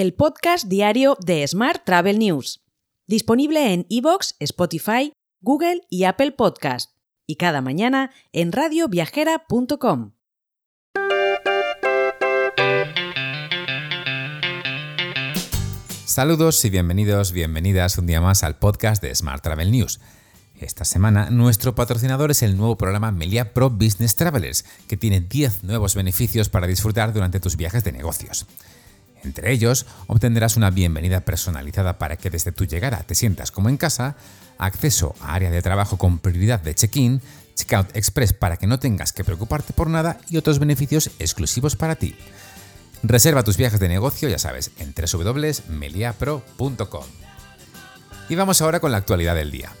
el podcast diario de Smart Travel News, disponible en iVoox, Spotify, Google y Apple Podcast, y cada mañana en radioviajera.com. Saludos y bienvenidos, bienvenidas un día más al podcast de Smart Travel News. Esta semana nuestro patrocinador es el nuevo programa Melia Pro Business Travelers, que tiene 10 nuevos beneficios para disfrutar durante tus viajes de negocios. Entre ellos, obtendrás una bienvenida personalizada para que desde tu llegada te sientas como en casa, acceso a área de trabajo con prioridad de check-in, checkout express para que no tengas que preocuparte por nada y otros beneficios exclusivos para ti. Reserva tus viajes de negocio, ya sabes, en www.meliapro.com. Y vamos ahora con la actualidad del día.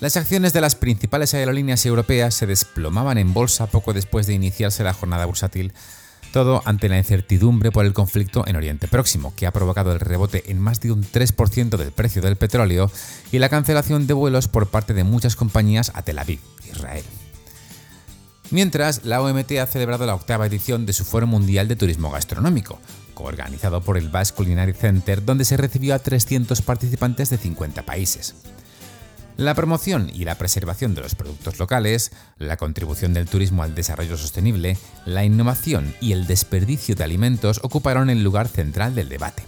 Las acciones de las principales aerolíneas europeas se desplomaban en bolsa poco después de iniciarse la jornada bursátil, todo ante la incertidumbre por el conflicto en Oriente Próximo, que ha provocado el rebote en más de un 3% del precio del petróleo y la cancelación de vuelos por parte de muchas compañías a Tel Aviv, Israel. Mientras, la OMT ha celebrado la octava edición de su Foro Mundial de Turismo Gastronómico, organizado por el Basque Culinary Center, donde se recibió a 300 participantes de 50 países. La promoción y la preservación de los productos locales, la contribución del turismo al desarrollo sostenible, la innovación y el desperdicio de alimentos ocuparon el lugar central del debate.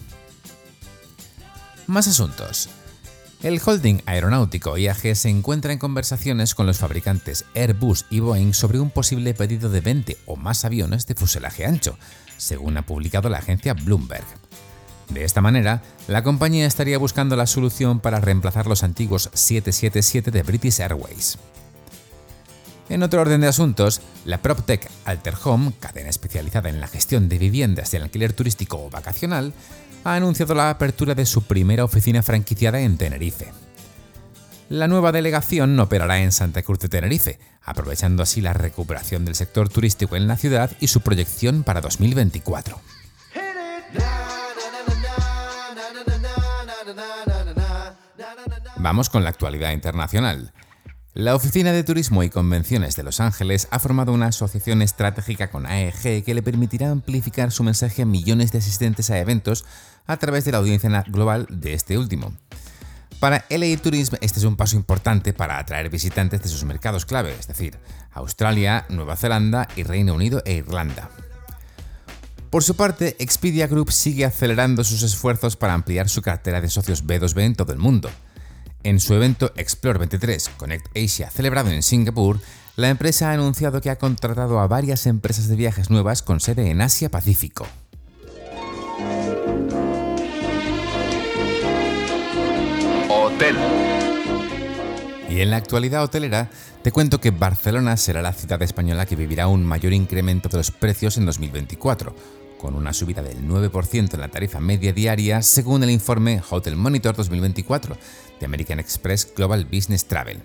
Más asuntos. El holding aeronáutico IAG se encuentra en conversaciones con los fabricantes Airbus y Boeing sobre un posible pedido de 20 o más aviones de fuselaje ancho, según ha publicado la agencia Bloomberg. De esta manera, la compañía estaría buscando la solución para reemplazar los antiguos 777 de British Airways. En otro orden de asuntos, la PropTech Alter Home, cadena especializada en la gestión de viviendas de alquiler turístico o vacacional, ha anunciado la apertura de su primera oficina franquiciada en Tenerife. La nueva delegación operará en Santa Cruz de Tenerife, aprovechando así la recuperación del sector turístico en la ciudad y su proyección para 2024. Vamos con la actualidad internacional. La Oficina de Turismo y Convenciones de Los Ángeles ha formado una asociación estratégica con AEG que le permitirá amplificar su mensaje a millones de asistentes a eventos a través de la audiencia global de este último. Para LA Tourism este es un paso importante para atraer visitantes de sus mercados clave, es decir, Australia, Nueva Zelanda y Reino Unido e Irlanda. Por su parte, Expedia Group sigue acelerando sus esfuerzos para ampliar su cartera de socios B2B en todo el mundo. En su evento Explore 23 Connect Asia celebrado en Singapur, la empresa ha anunciado que ha contratado a varias empresas de viajes nuevas con sede en Asia Pacífico. Hotel. Y en la actualidad hotelera, te cuento que Barcelona será la ciudad española que vivirá un mayor incremento de los precios en 2024 con una subida del 9% en la tarifa media diaria según el informe Hotel Monitor 2024 de American Express Global Business Travel.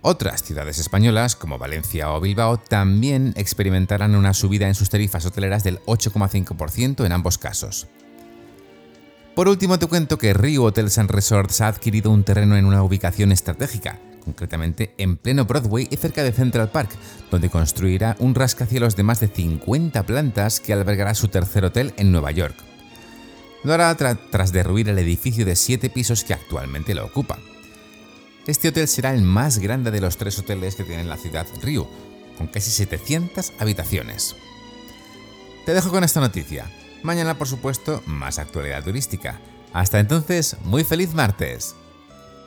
Otras ciudades españolas, como Valencia o Bilbao, también experimentarán una subida en sus tarifas hoteleras del 8,5% en ambos casos. Por último, te cuento que Rio Hotels and Resorts ha adquirido un terreno en una ubicación estratégica, concretamente en pleno Broadway y cerca de Central Park, donde construirá un rascacielos de más de 50 plantas que albergará su tercer hotel en Nueva York. Lo hará tras derruir el edificio de 7 pisos que actualmente lo ocupa. Este hotel será el más grande de los tres hoteles que tiene la ciudad Rio, con casi 700 habitaciones. Te dejo con esta noticia. Mañana, por supuesto, más actualidad turística. Hasta entonces, muy feliz martes.